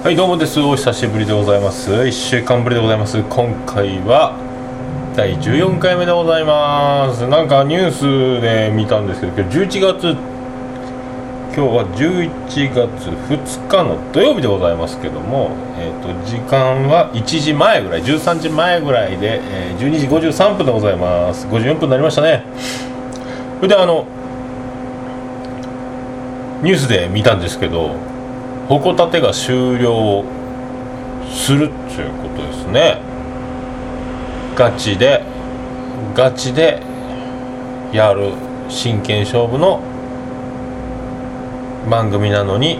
はいどうもです。お久しぶりでございます。1週間ぶりでございます。今回は第14回目でございます。なんかニュースで見たんですけど今日11月今日は11月2日の土曜日でございますけども、えーと、時間は1時前ぐらい13時前ぐらいで、えー、12時53分でございます。54分になりましたね。それであのニュースで見たんですけど矛盾が終了するっていうことですね。ガチでガチでやる真剣勝負の番組なのに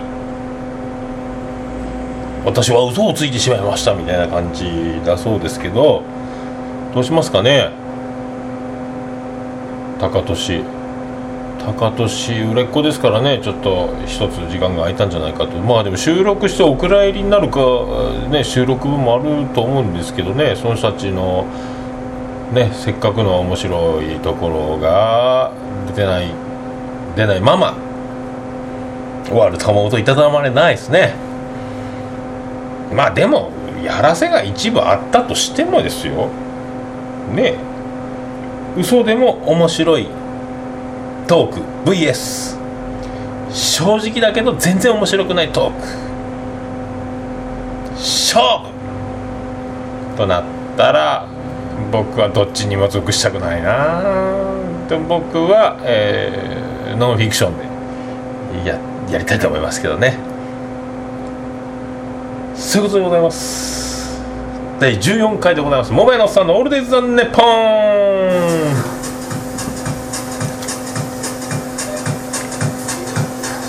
私は嘘をついてしまいましたみたいな感じだそうですけどどうしますかね？高俊高年売れっ子ですからねちょっと一つ時間が空いたんじゃないかと。まあでも収録してお蔵入りになるか、ね、収録分もあると思うんですけどねその人たちの、ね、せっかくの面白いところが出ない出ないまま終わる玉音いただまれないですね。まあでもやらせが一部あったとしてもですよ。ね。嘘でも面白いトーク。VS 正直だけど全然面白くないトーク。勝負。となったら僕はどっちにも属したくないな。でも僕は、えー、ノンフィクションでややりたいと思いますけどね。そういうことでございます。第14回でございます「モバイのおっさんのオールデイズ・ザ・ネポン」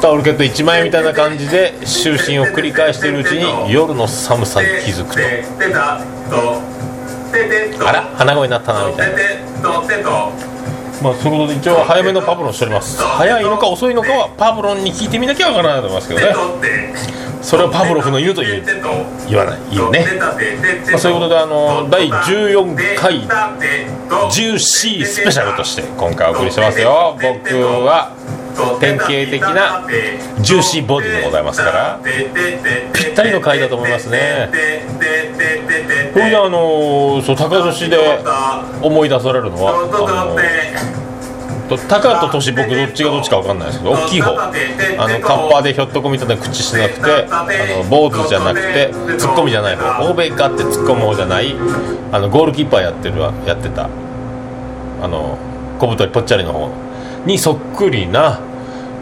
タオルケット1枚みたいな感じで就寝を繰り返しているうちに夜の寒さに気づくと。あら鼻声になったなみたいな。まあそういうことで一応早めのパブロンしております。早いのか遅いのかはパブロンに聞いてみなきゃわからないと思いますけどね。それをパブロフの言うと言う言わない言うね、まあ、そういうことであの第14回ジューシースペシャルとして今回お送りしてますよ。僕は典型的なジューシーボディでございますからぴったりの回だと思いますね。それであのそう高年で思い出されるのはあのとトシ僕どっちがどっちか分かんないですけど大きい方。あのカッパーでひょっとこみたいな口してなくてあの坊主じゃなくてツッコミじゃない方。欧米かってツッコむ方じゃない。あのゴールキーパーやってるやってた。あの小太りぽっちゃりの方にそっくりな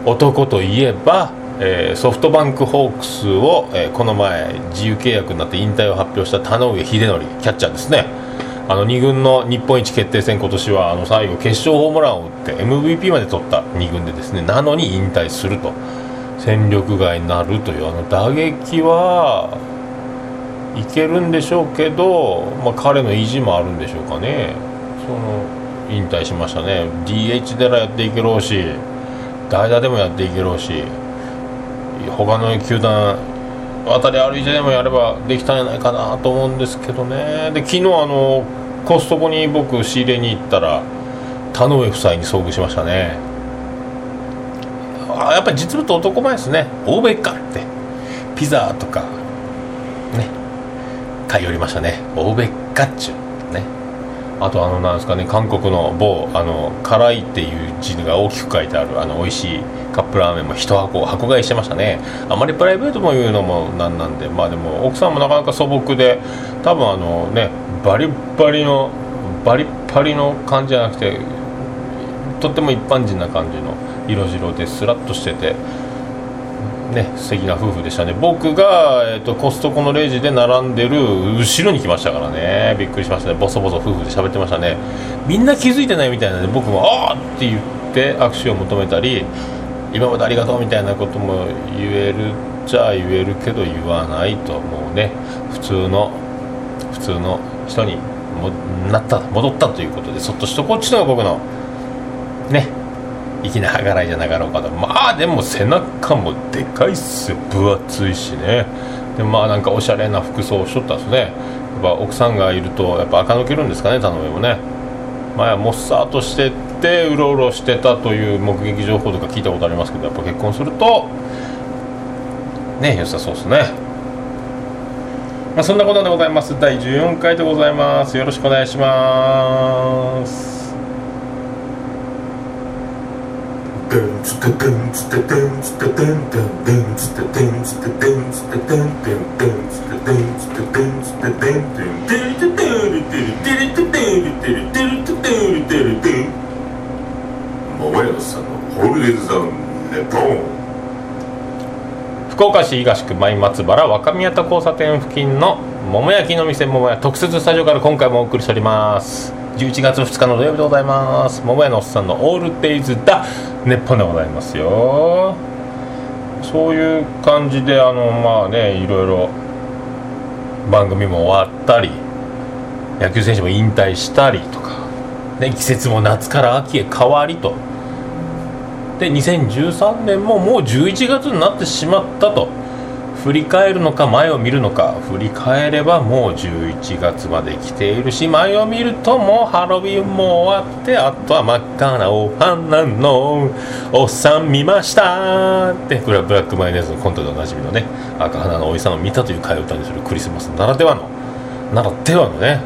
男といえば、えー、ソフトバンクホークスを、えー、この前自由契約になって引退を発表した田上秀則キャッチャーですね。あの2軍の日本一決定戦今年はあの最後決勝ホームランを打って MVP まで取った2軍でですねなのに引退すると。戦力外になるというあの打撃はいけるんでしょうけど、まあ、彼の意地もあるんでしょうかね。その引退しましたね。DH でらやっていけろうし。代打でもやっていけろうし他の球団渡り歩いてでもやればできたんじゃないかなと思うんですけどね。で昨日あのコストコに僕仕入れに行ったら田上夫妻に遭遇しましたね。あやっぱり実物男前ですね。欧米かって。ピザとかね買い寄りましたね。欧米かっちゅう。あとあのなんですかね韓国の某あの辛いっていう字が大きく書いてあるあの美味しいカップラーメンも一箱箱買いしてましたね。あまりプライベートも言うのもなんなんでまあでも奥さんもなかなか素朴で多分あのねバリバリのバリバリの感じじゃなくてとっても一般人な感じの色白でスラッとしててね素敵な夫婦でしたね。僕が、えーと、コストコのレジで並んでる後ろに来ましたからね。びっくりしましたね。ボソボソ夫婦で喋ってましたね。みんな気づいてないみたいなので僕も「ああ!」って言って握手を求めたり今までありがとうみたいなことも言えるじゃあ言えるけど言わないともうね。普通の普通の人にもなった戻ったということでそっとしとこっちのが僕のね粋な計らいじゃなかろうかと。まあでも背中もでかいっす。よ分厚いしね。でまあなんかおしゃれな服装をしとったんですね。やっぱ奥さんがいるとやっぱ垢抜けるんですかね頼めもね。前はもっさーとしてってうろうろしてたという目撃情報とか聞いたことありますけどやっぱ結婚するとね良さそうですね。まあ、そんなことでございます。第14回でございます。よろしくお願いします。福岡市東区前松原若宮田交差点付近の桃焼きの店桃屋特設スタジオから今回もお送りしております。11月2日の土曜日でございます。桃屋のおっさんのオールデイズだ熱本でございますよ。そういう感じであのまあねいろいろ番組も終わったり野球選手も引退したりとか、ね、季節も夏から秋へ変わりと。で2013年ももう11月になってしまったと。振り返るのか前を見るのか。振り返ればもう11月まで来ているし前を見るともうハロウィンも終わってあとは真っ赤なお花の。おっさん見ましたって。これはブラックマヨネーズのコントでおなじみのね赤花のおじさんを見たという替え歌にするクリスマスならではの。ならではのね。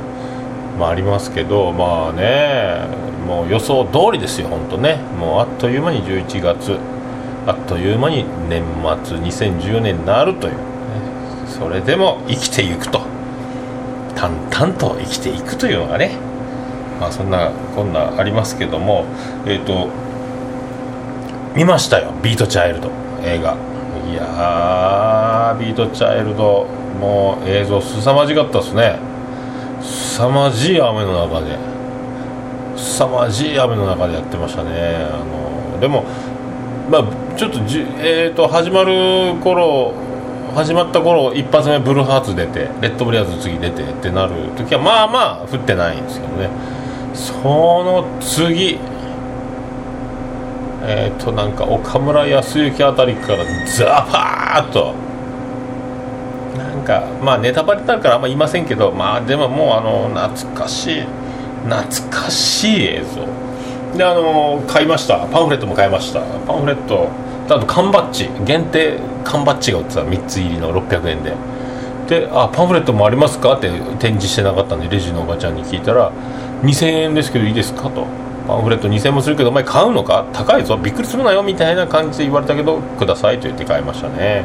まあありますけどまあね。もう予想通りですよ本当ね。もうあっという間に11月。あっという間に年末2010年になるという、それでも生きていくと。淡々と生きていくというのがね。まあそんなこんなありますけども。えっ、ー、と見ましたよ。ビートチャイルド。映画。いやビートチャイルド。もう映像凄まじかったですね。凄まじい雨の中で。凄まじい雨の中でやってましたね。あのでもまあちょっとじ、えーと、始まる頃始まった頃一発目ブルーハーツ出てレッドブリアーズ次出てってなる時はまあまあ降ってないんですけどね。その次えっ、ー、となんか岡村康之あたりからザパーッとなんかまあネタバレになるからあんま言いませんけどまあでももうあの懐かしい懐かしい映像。であの買いました。パンフレットも買いました。パンフレットあと缶バッジ。限定缶バッジが売ってた。3つ入りの600円で。で「あパンフレットもありますか?」って展示してなかったんでレジのおばちゃんに聞いたら「2000円ですけどいいですか?」と「パンフレット2000円もするけどお前買うのか？高いぞ。びっくりするなよ」みたいな感じで言われたけど「ください」と言って買いましたね。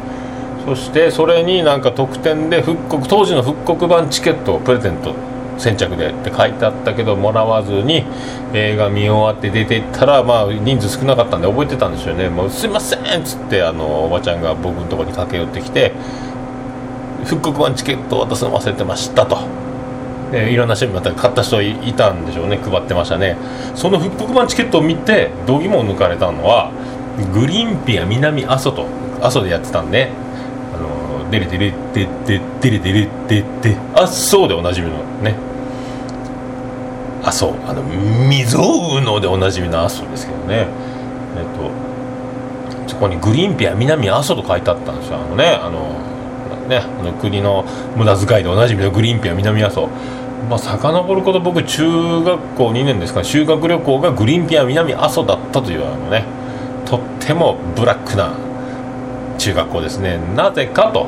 そしてそれになんか特典で復刻当時の復刻版チケットをプレゼント。先着でって書いてあったけどもらわずに映画見終わって出ていったら、まあ、人数少なかったんで覚えてたんですよね「もうすいません」っつってあのおばちゃんが僕のとこに駆け寄ってきて「復刻版チケット渡すの忘れてました」と。えいろんな人にまた買った人いたんでしょうね。配ってましたね。その復刻版チケットを見て度肝を抜かれたのはグリーンピア南阿蘇と阿蘇でやってたんでデレデレデデデレデレデデあそうでおなじみのね。あそう。あの未曾有のでおなじみの阿蘇ですけどね。えっとそこにグリーンピア南阿蘇と書いてあったんですよ。あのねあのねあの国の無駄遣いでおなじみのグリーンピア南阿蘇。まあ遡ること僕中学校2年ですか。修学旅行がグリーンピア南阿蘇だったというあのねとってもブラックな中学校ですね。なぜかと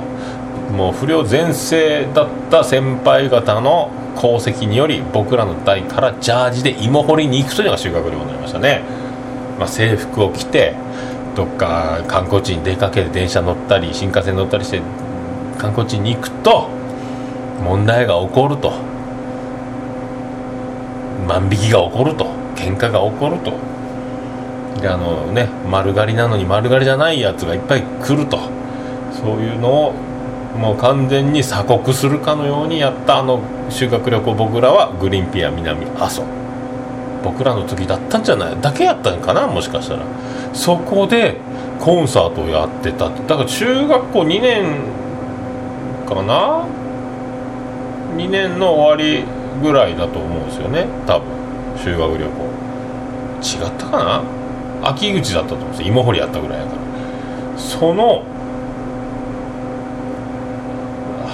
もう不良全盛だった先輩方の功績により僕らの代からジャージで芋掘りに行くというのが修学旅行になりましたね、まあ、制服を着てどっか観光地に出かけて電車乗ったり新幹線乗ったりして観光地に行くと問題が起こると。万引きが起こると。喧嘩が起こると。であのね丸刈りなのに丸刈りじゃないやつがいっぱい来ると。そういうのをもう完全に鎖国するかのようにやったあの修学旅行僕らはグリーンピア南阿蘇。僕らの時だったんじゃない？だけやったんかな？もしかしたら。そこでコンサートをやってた。だから中学校2年かな？2年の終わりぐらいだと思うんですよね多分。修学旅行。違ったかな？秋口だったと思うんですよ。芋掘りやったぐらいやから。その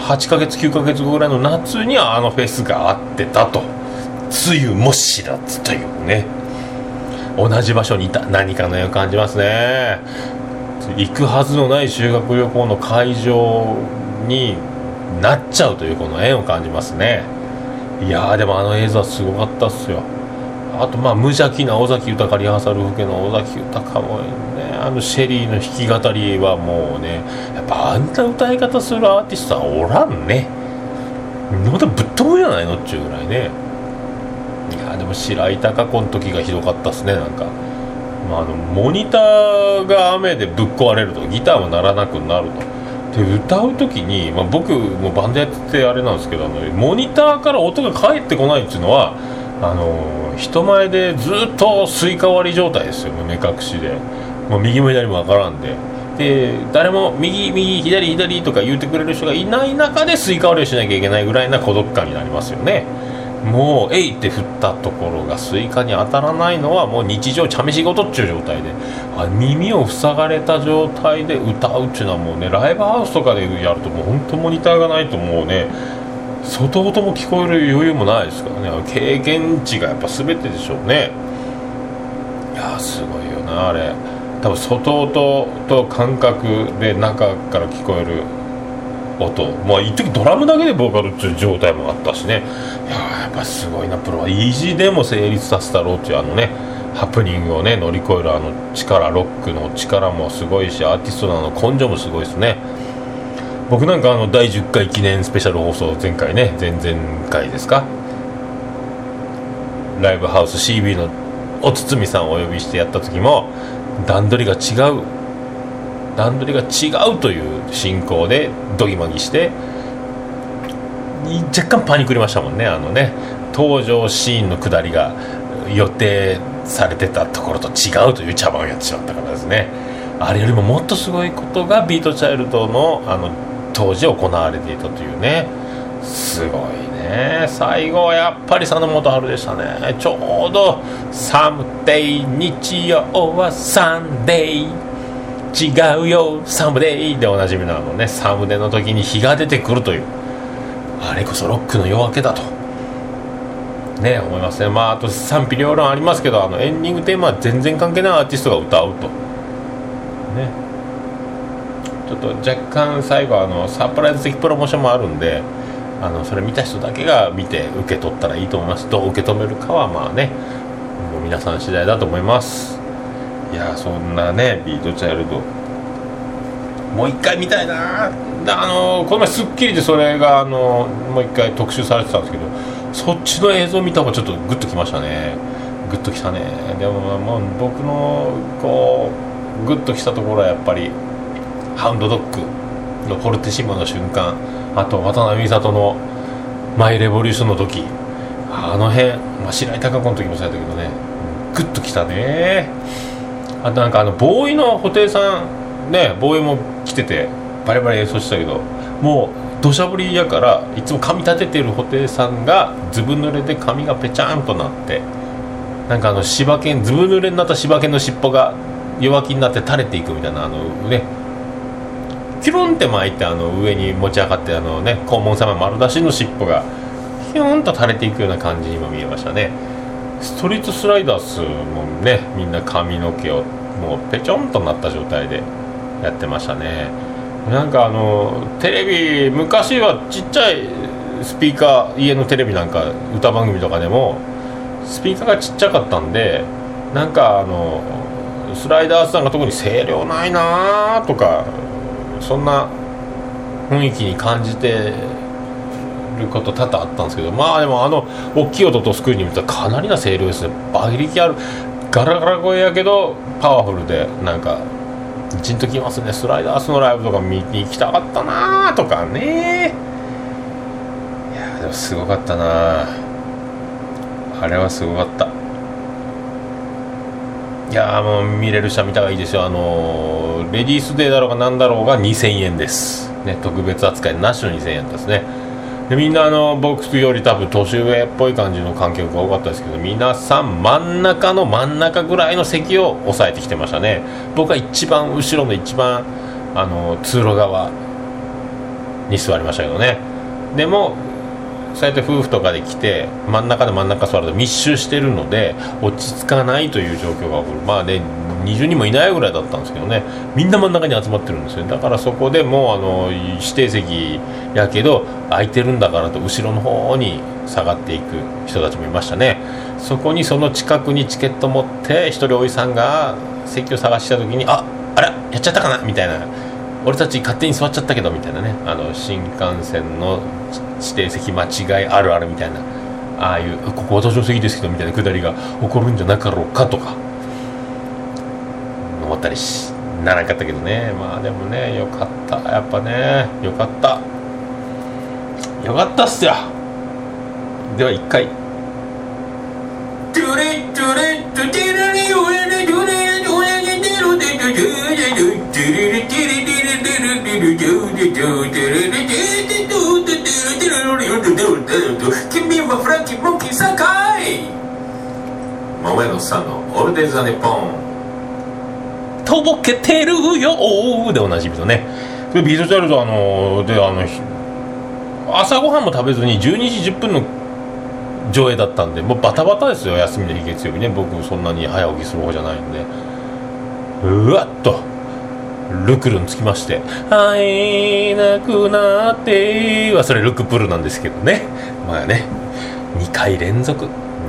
8ヶ月9ヶ月後ぐらいの夏にはあのフェスがあってたと。つゆも知らずというね。同じ場所にいた。何かの縁を感じますね。行くはずのない修学旅行の会場になっちゃうというこの縁を感じますね。いやでもあの映像はすごかったっすよ。あとまあ無邪気な尾崎豊リハーサル風景の尾崎豊もねあのシェリーの弾き語りはもうねやっぱあんな歌い方するアーティストはおらんね。まだぶっ飛ぶじゃないのっちゅうぐらいね。いやでも白井貴子の時がひどかったっすねなんか、まあ、あのモニターが雨でぶっ壊れるとギターも鳴らなくなると。で歌う時に、まあ、僕もバンドやっててあれなんですけどあのモニターから音が返ってこないっていうのはあの人前でずっとスイカ割り状態ですよ。目隠しで、もう右も左も分からんで。で誰も右右左左とか言うてくれる人がいない中でスイカ割りをしなきゃいけないぐらいな孤独感になりますよね。もう「えい!」って振ったところがスイカに当たらないのはもう日常茶飯事っちゅう状態で。あ耳を塞がれた状態で歌うっちゅうのはもうねライブハウスとかでやるともう本当モニターがないともうね外音も聞こえる余裕もないですからね。経験値がやっぱ全てでしょうね。いやすごいよなあれ。多分外音と感覚で中から聞こえる音。まあ一時ドラムだけでボーカルっていう状態もあったしね。いややっぱすごいなプロは。意地でも成立させたろうっていうあのねハプニングをね乗り越えるあの力ロックの力もすごいしアーティストの根性もすごいですね。僕なんかあの第10回記念スペシャル放送前回ね前々回ですか？ライブハウス CB のお堤さんをお呼びしてやった時も段取りが違う段取りが違うという進行でドギマギして若干パニクりましたもんねあのね。登場シーンの下りが予定されてたところと違うという茶番をやってしまったからですね。あれよりももっとすごいことがビートチャイルドのあの当時行われていたというね。すごいね。最後はやっぱり佐野元春でしたね。ちょうど「サムデイ日曜はサンデイ」違うよサムデイでおなじみなのねサムデの時に日が出てくるという。あれこそロックの夜明けだと。ね思いますね。まああと賛否両論ありますけどあのエンディングテーマは全然関係ないアーティストが歌うと。ね。ょっと若干最後あのサプライズ的プロモーションもあるんであのそれ見た人だけが見て受け取ったらいいと思います。どう受け止めるかはまあねもう皆さん次第だと思います。いやそんなねビートチャイルド。もう一回見たいなあのこの前『スッキリ』でそれがあのもう一回特集されてたんですけどそっちの映像見た方がちょっとグッときましたね。グッときたね。でももう僕のこうグッときたところはやっぱりハウンドドッグのフォルテシモの瞬間あと渡辺美里のマイレボリューションの時あの辺、まあ、白井貴子の時もそうやったけどねグッときたね。あとなんかあのボーイの布袋さんねボーイも来ててバリバリ演奏してたけどもう土砂降りやからいつも髪立ててる布袋さんがずぶ濡れで髪がぺちゃんとなってなんかあの柴犬ずぶ濡れになった柴犬の尻尾が弱気になって垂れていくみたいなあのねキュロンって巻いてあの上に持ち上がってあのね黄門様丸出しの尻尾がヒューンと垂れていくような感じにも見えましたね。ストリートスライダースもねみんな髪の毛をもうペチョンとなった状態でやってましたね。なんかあのテレビ昔はちっちゃいスピーカー家のテレビなんか歌番組とかでもスピーカーがちっちゃかったんでなんかあのスライダースさんが特に声量ないなとかそんな雰囲気に感じてること多々あったんですけどまあでもあの大きい音とスクリーンに見たらかなりな声量ですね馬力あるガラガラ声やけどパワフルでなんかじんときますねスライダースのライブとか見に行きたかったなとかねいやでもすごかったな。あれはすごかったいやもう見れる人は見た方がいいですよ。あのレディースデーだろうが何だろうが2000円です。ね特別扱いなしの2000円ですね。でみんなあの僕より多分年上っぽい感じの観客が多かったですけど皆さん真ん中の真ん中ぐらいの席を押さえてきてましたね。僕は一番後ろの一番あの通路側に座りましたけどね。でもそうやって夫婦とかで来て真ん中で真ん中座ると密集してるので落ち着かないという状況が起こる。まあね20人もいないぐらいだったんですけどね。みんな真ん中に集まってるんですよだからそこでもうあの指定席やけど空いてるんだからと後ろの方に下がっていく人たちもいましたね。そこにその近くにチケット持って一人おじさんが席を探した時にああらやっちゃったかなみたいな。俺たち勝手に座っちゃったけどみたいなね。あの新幹線の指定席間違いあるあるみたいな。ああいうここ私の席ですけどみたいなくだりが起こるんじゃなかろうかとか。思ったりしならなかったけどね。まあでもねよかった。やっぱねよかった。よかったっすよ。では一回。君はフランキー・モンキーさかい？桃のさんのオルデザネポン。とぼけてるよでおなじみのね。ビートチャイルドあのであの朝ごはんも食べずに12時10分の上映だったんでもうバタバタですよ休みの日月曜日ね。僕そんなに早起きする方じゃないんで。うわっと。ルクルにつきまして「会えなくなって」はそれルクプルなんですけどね。まあね2回連続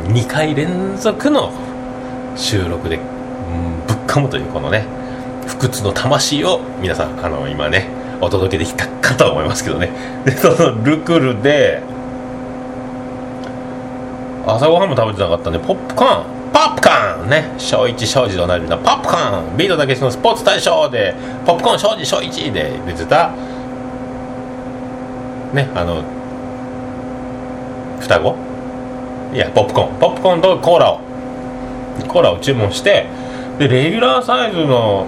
2回連続の収録で、うん、ぶっかむというこのね不屈の魂を皆さんあの今ねお届けできたかと思いますけどね。でそのルクルで朝ごはんも食べてなかったんでポップコーンポップコーンね。小一小児でおなじみのポップコーン。ビートたけしのスポーツ大賞でポップコーン小児小一で出てたねあの双子？いやポップコーン。ポップコーンとコーラを。コーラを注文してでレギュラーサイズの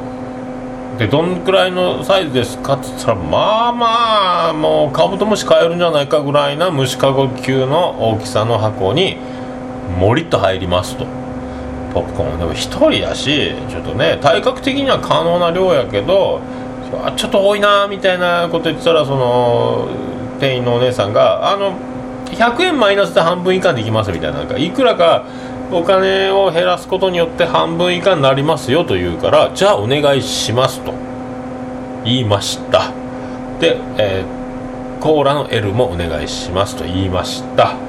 でどんくらいのサイズですかって言ったらまあまあもうカブトムシ買えるんじゃないかぐらいな虫かご級の大きさの箱にもりっと入りますと。ポップコーン。でも1人やしちょっとね体格的には可能な量やけどちょっと多いなみたいなこと言ってたらその店員のお姉さんがあの100円マイナスで半分以下できますみたいな。なんかいくらかお金を減らすことによって半分以下になりますよと言うからじゃあお願いしますと。言いました。で、えー、コーラの L もお願いしますと言いました。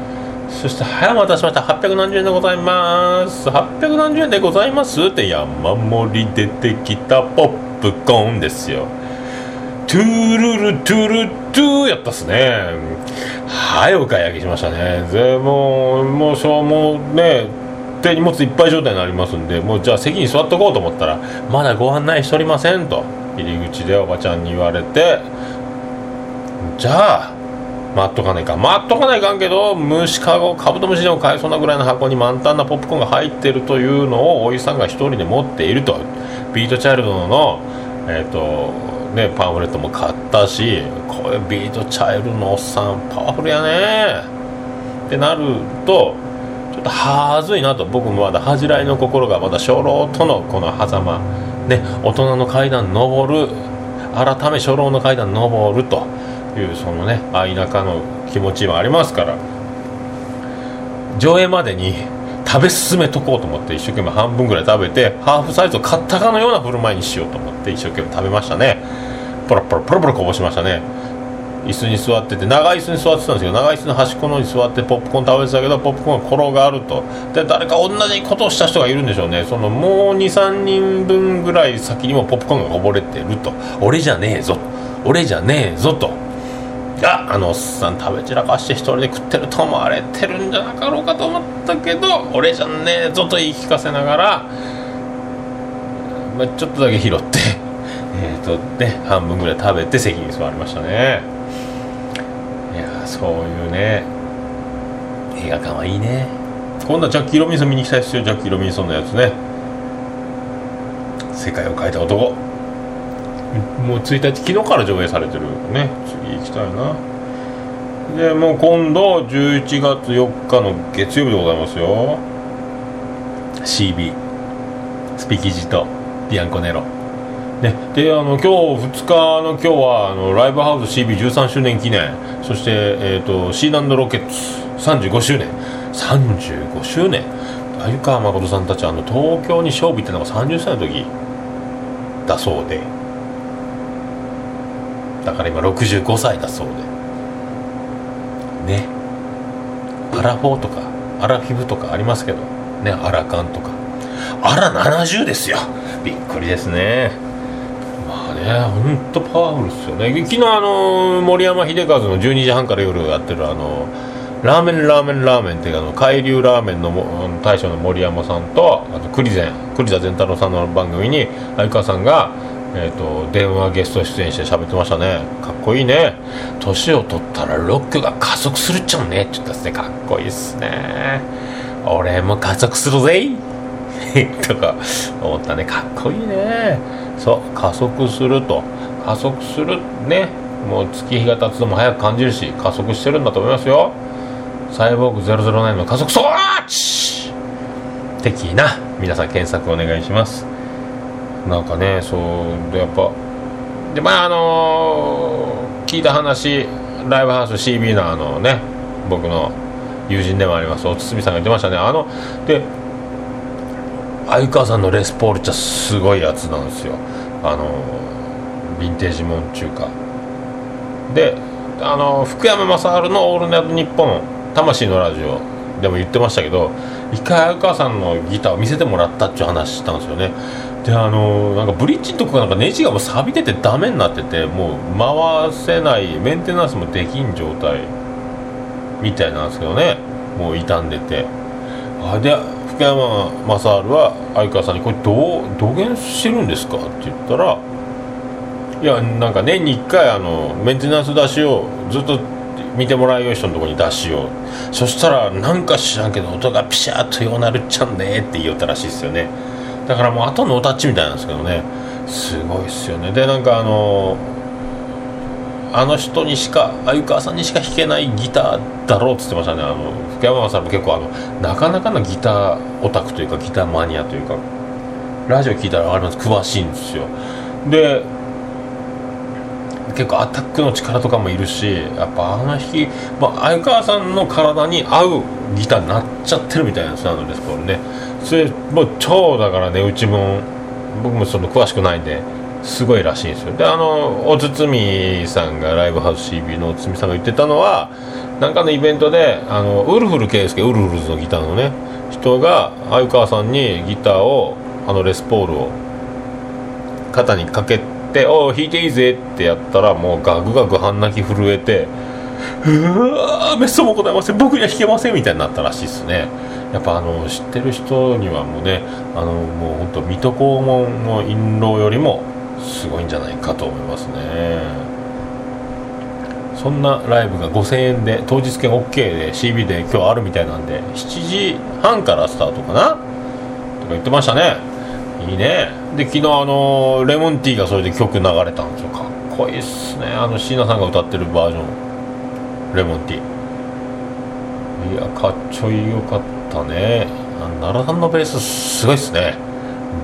そしてはいお待たせしました。800何十円でございます。800何十円でございます。って山盛り出てきたポップコーンですよ。トゥールルトゥルトゥやったっすね。はいお買い上げしましたね。でもうもうしょうもね手荷物いっぱい状態になりますんでもうじゃあ席に座っとこうと思ったらまだご案内しておりませんと入り口でおばちゃんに言われてじゃあ待っとかないか待っとかないかんけど虫かごカブトムシでも買えそうなぐらいの箱に満タンなポップコーンが入ってるというのをおじさんが1人で持っていると。ビートチャイルドのえ、ー、とねパンフレットも買ったしこれビートチャイルドのおっさんパワフルやね。ってなるとちょっとはずいなと。僕もまだ恥じらいの心がまだ初老とのこの狭間。ね大人の階段登る。改め初老の階段登ると。いうそのね田舎の気持ちはありますから。上映までに食べ進めとこうと思って一生懸命半分ぐらい食べてハーフサイズを買ったかのような振る舞いにしようと思って一生懸命食べましたね。ポロポロポロポロこぼしましたね。椅子に座ってて長い椅子に座ってたんですけど長い椅子の端っこのに座ってポップコーン食べてたけどポップコーンが転がると。で誰か同じことをした人がいるんでしょうね。そのもう23人分ぐらい先にもポップコーンがこぼれてると。俺じゃねえぞ。俺じゃねえぞと。ああのおっさん食べ散らかして一人で食ってると思われてるんじゃなかろうかと思ったけど俺じゃねえぞと言い聞かせながら、まあ、ちょっとだけ拾って えっ、とね半分ぐらい食べて席に座りましたね。いやそういうね映画館はいいね。今度はジャッキー・ロビンソン見に行きたいですよ。ジャッキー・ロビンソンのやつね。世界を変えた男。もう1日昨日から上映されてるね。次行きたいな。でもう今度11月4日の月曜日でございますよ。CB スピキジとビアンコネロ。ね、であの今日2日の今日はあのライブハウス CB13 周年記念。そして、えーと、シーランドロケッツ。35周年。35周年。鮎川誠さんたちあの東京に勝負行ったのが30歳の時だそうで。だから今65歳だそうで。ね。アラフォーとかアラフィブとかありますけど。ねアラカンとか。あら70ですよ。びっくりですね。まあね本当パワフルですよね。昨日あの森山秀和の12時半から夜やってるあのラーメンラーメンラーメンっていうあの海流ラーメンの大将の森山さんとあと栗前栗田善太郎さんの番組に相川さんが、えーと、電話ゲスト出演して喋ってましたね。かっこいいね。年を取ったらロックが加速するっちゃうね。って言ったっすね。かっこいいっすね。俺も加速するぜ。とか思ったね。かっこいいね。そう加速すると。加速するね。もう月日が経つのも早く感じるし加速してるんだと思いますよ。サイボーグ009の加速装置。的な。皆さん検索お願いします。なんかねそうでやっぱでまああのー、聞いた話ライブハウス CB のあのね僕の友人でもありますお堤さんが言ってましたね。あので相川さんのレスポールってすごいやつなんですよ。あのヴィンテージもん中華であの福山雅治の「オールナイトニッポン」魂のラジオでも言ってましたけど一回相川さんのギターを見せてもらったっていう話したんですよね。であのなんかブリッジのとこなんかネジがもう錆びててダメになっててもう回せないメンテナンスもできん状態みたいなんですけどね。もう傷んでて。あで福山雅治は相川さんに「これどうどげんしてるんですか?」って言ったらいやなんか年に1回あのメンテナンス出しをずっと見てもらうよ人のとこに出しよう。そしたらなんか知らんけど音がピシャーとようなるっちゃんねって言おったらしいですよね。だからもう後のおタッチみたいなんですけどね。すごいっすよね。でなんかあのあの人にしか鮎川さんにしか弾けないギターだろうっつってましたね。あの福山さんも結構あのなかなかのギターオタクというかギターマニアというかラジオ聴いたら分かります詳しいんですよ。で結構アタックの力とかもいるしやっぱあの弾き、まあ、相川さんの体に合うギターになっちゃってるみたいなんですよあのレスポールね。それもう超だからねうちも僕もその詳しくないんですごいらしいんですよ。であのお堤さんがライブハウス CB のお堤さんが言ってたのはなんかのイベントであのウルフル圭介ウルフルズのギターのね人が鮎川さんにギターをあのレスポールを肩にかけて「おお弾いていいぜ」ってやったらもうガクガク半泣き震えて「うわめっそうもございません。僕には弾けません」みたいになったらしいですね。やっぱあの知ってる人にはもうねあのもう本当水戸黄門の印籠よりもすごいんじゃないかと思いますね。そんなライブが5000円で当日券 OK で CB で今日あるみたいなんで7時半からスタートかなとか言ってましたね。いいね。で昨日あのレモンティーがそれで曲流れたんですよ。かっこいいっすね。あの椎名さんが歌ってるバージョン。レモンティー。いやかっちょいよかったね。奈良さんのベースすごいっすね。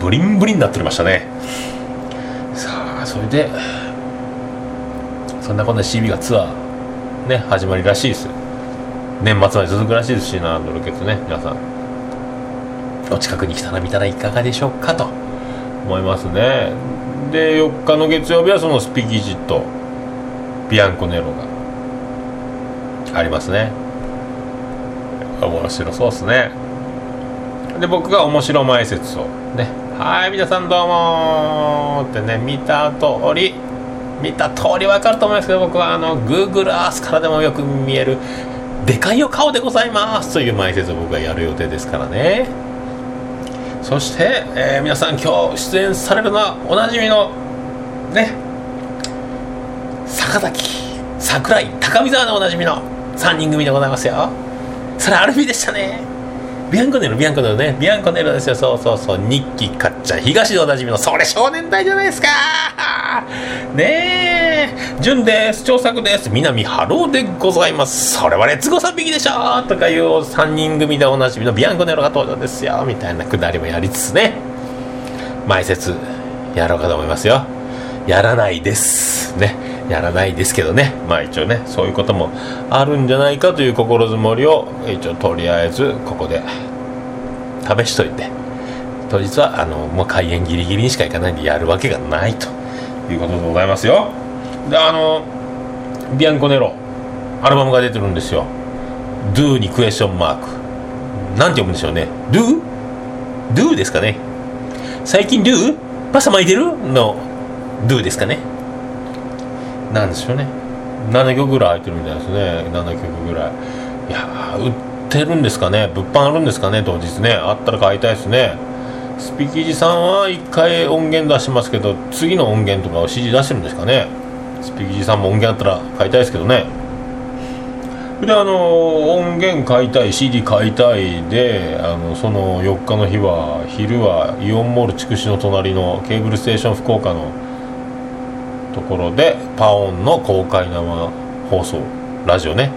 ブリンブリンになっておりましたね。さあそれでそんなこんな CB がツアーね始まりらしいです。年末まで続くらしいですしなドルケツね皆さん。お近くに来たら見たらいかがでしょうかと思いますね。で4日の月曜日はそのスピキジとビアンコネロがありますね。面白そうですね。で僕が面白前説を。ね。はい皆さんどうもってね見た通り見た通り分かると思いますけど僕はあの Google Earth からでもよく見えるでかいお顔でございますという前説を僕がやる予定ですからね。そして、えー、皆さん今日出演されるのはおなじみのね坂崎桜井高見沢でおなじみの3人組でございますよ。それアルフィーでしたね。ビアンコネロビアンコネロね。ビアンコネロですよ。そうそうそう。ニッキかっちゃんヒガシでおなじみのそれ少年隊じゃないですか。ねえ。潤です。長作です。三波春夫でございます。それはレツゴー三匹でしょとかいう3人組でおなじみのビアンコネロが登場ですよ。みたいなくだりもやりつつね。前説やろうかと思いますよ。やらないです。ね。やらないですけどね。まあ一応ねそういうこともあるんじゃないかという心づもりを一応とりあえずここで試しといて。当日はあのもう開演ギリギリにしか行かないんでやるわけがないということでございますよ。であのビアンコネロアルバムが出てるんですよ。Do にクエスチョンマーク。なんて読むんでしょうね。Do? Do ですかね。最近 Do? パサ巻いてる？の Do ですかね。なんでしょうね。7曲ぐらい入ってるみたいですね。7曲ぐらい。いや売ってるんですかね。物販あるんですかね当日ね。あったら買いたいですね。スピキジさんは1回音源出しますけど次の音源とかを指示出してるんですかね。スピキジさんも音源あったら買いたいですけどね。であの音源買いたい CD 買いたいであのその4日の日は昼はイオンモール筑紫の隣のケーブルステーション福岡のところでパオンの公開生放送ラジオね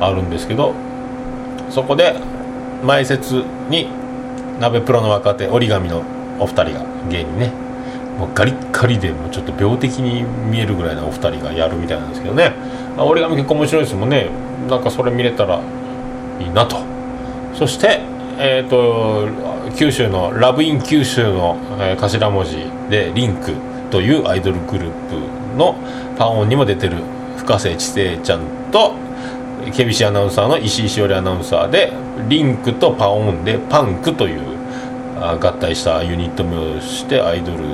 あるんですけどそこで前説に鍋プロの若手折り紙のお二人が芸人ねもうガリッガリでもうちょっと病的に見えるぐらいのお二人がやるみたいなんですけどね。折り紙結構面白いですもんね。なんかそれ見れたらいいなと。そしてえーと、九州のラブイン九州の、えー、頭文字でリンク。というアイドルグループのパオンにも出てる深瀬千世ちゃんとケビシアナウンサーの石井しおりアナウンサーでリンクとパオンでパンクという合体したユニット名をしてアイドル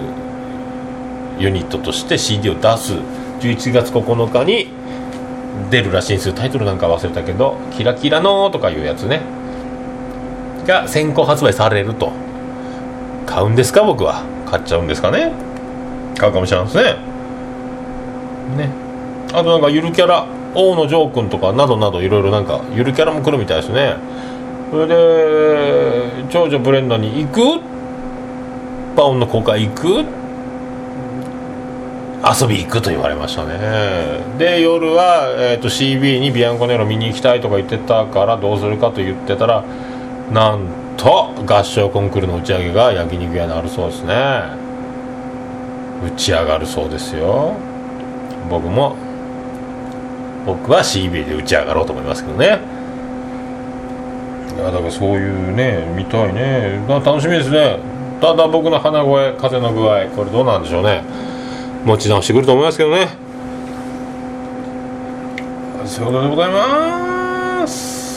ユニットとして CD を出す11月9日に出るらしいんですよ。タイトルなんか忘れたけど「キラキラの」とかいうやつね。が先行発売されると。買うんですか僕は。買っちゃうんですかね。買うかもしれないですね。ねあとなんかゆるキャラ大野城君とかなどなどいろいろなんかゆるキャラも来るみたいですね。それで長女ブレンダに行く？パオンの公開行く？遊び行くと言われましたね。で夜は、えーと、CB にビアンコネロ見に行きたいとか言ってたからどうするかと言ってたらなんと合唱コンクールの打ち上げが焼肉屋にあるそうですね打ち上がるそうですよ。僕も僕は CB で打ち上がろうと思いますけどね。いやだからそういうね見たいね。楽しみですね。ただん僕の鼻声風の具合これどうなんでしょうね。持ち直してくると思いますけどね。そういうことでございます。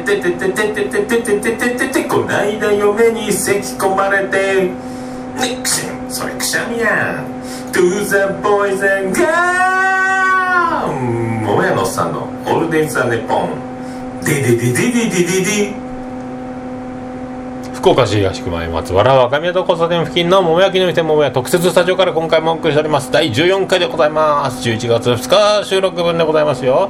てててててててててててててこないだ嫁に咳き込まれてねくしゃみそれくしゃみやん To the boys and girls 桃屋のさんのオールデイズ・ザ・ネポンデデデデデデデデ福岡市東区前松原若宮と交差点付近の桃焼きの店桃屋特設スタジオから今回もお送りしております第14回でございます11月2日収録分でございますよ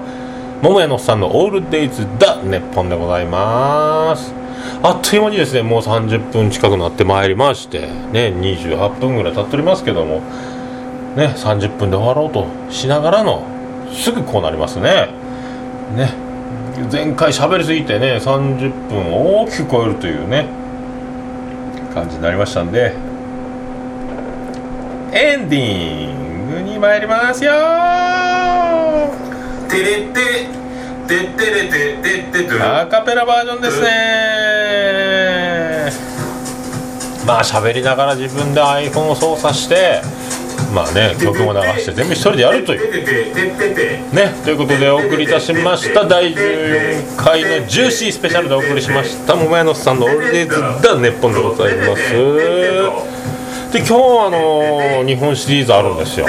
桃屋のさんのオールデイズ・ダ・ネッポンでございます。あっという間にですねもう30分近くなってまいりましてね28分ぐらい経っておりますけどもね30分で終わろうとしながらのすぐこうなりますね。ね前回喋りすぎてね30分を大きく超えるというね感じになりましたんで。エンディングに参りますよてれててってれててってアカペラバージョンですね。まあ喋りながら自分で iPhone を操作してまあね曲も流して全部一人でやるという。ねということでお送りいたしました。第14回のジューシースペシャルでお送りしました桃屋のさんのオールデイズ・ダ・ネッポンでございますで今日あの日本シリーズあるんですよ。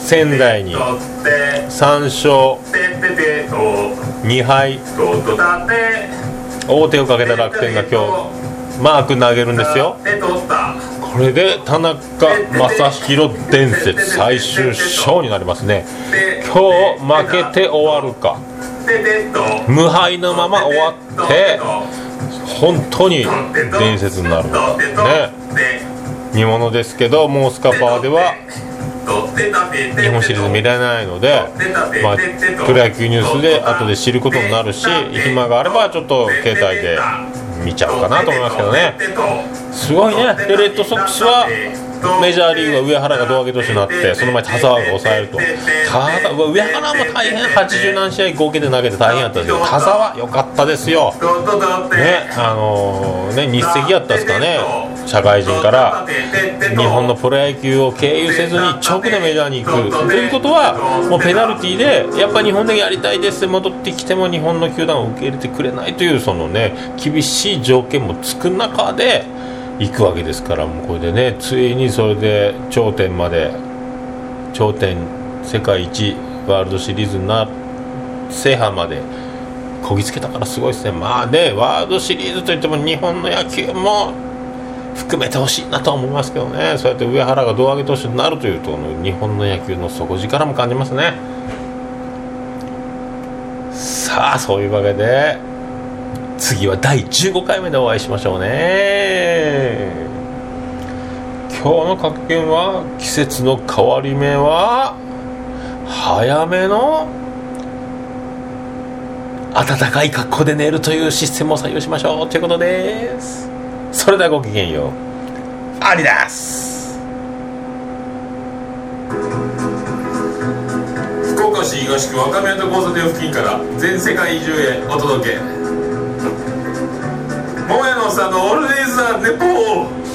仙台に。3勝。2敗。王手をかけた楽天が今日マーク投げるんですよ。これで田中将大伝説最終章になりますね。今日負けて終わるか。無敗のまま終わって本当に伝説になる。のかね。見ものですけどモースカパーでは日本シリーズ見れないので、まあ、プロ野球ニュースで後で知ることになるし暇があればちょっと携帯で見ちゃうかなと思いますけどね。すごいね。レッドソックスはメジャーリーグは上原が胴上げ投手になってその前田沢が抑えると。田沢上原も大変。80何試合合計で投げて大変やったんですけど田沢良かったですよ。ねあのー、ね日赤やったですかね。社会人から日本のプロ野球を経由せずに直でメジャーに行くということはもうペナルティーでやっぱ日本でやりたいですって戻ってきても日本の球団を受け入れてくれないというそのね厳しい条件もつく中で行くわけですからもうこれでねついにそれで頂点まで頂点世界一ワールドシリーズな制覇までこぎつけたからすごいですね。まあねワールドシリーズといっても日本の野球も含めてほしいなと思いますけどね。そうやって上原が胴上げ投手になるというと日本の野球の底力も感じますね。さあそういうわけで次は第15回目でお会いしましょうね。今日の格言は季節の変わり目は早めの暖かい格好で寝るというシステムを採用しましょう。ということです。それではごきげんよう。アリダス。福岡市東区若宮と交差点付近から全世界中へお届け。桃屋のおっさんのオールディーズ・ザ・ネポー。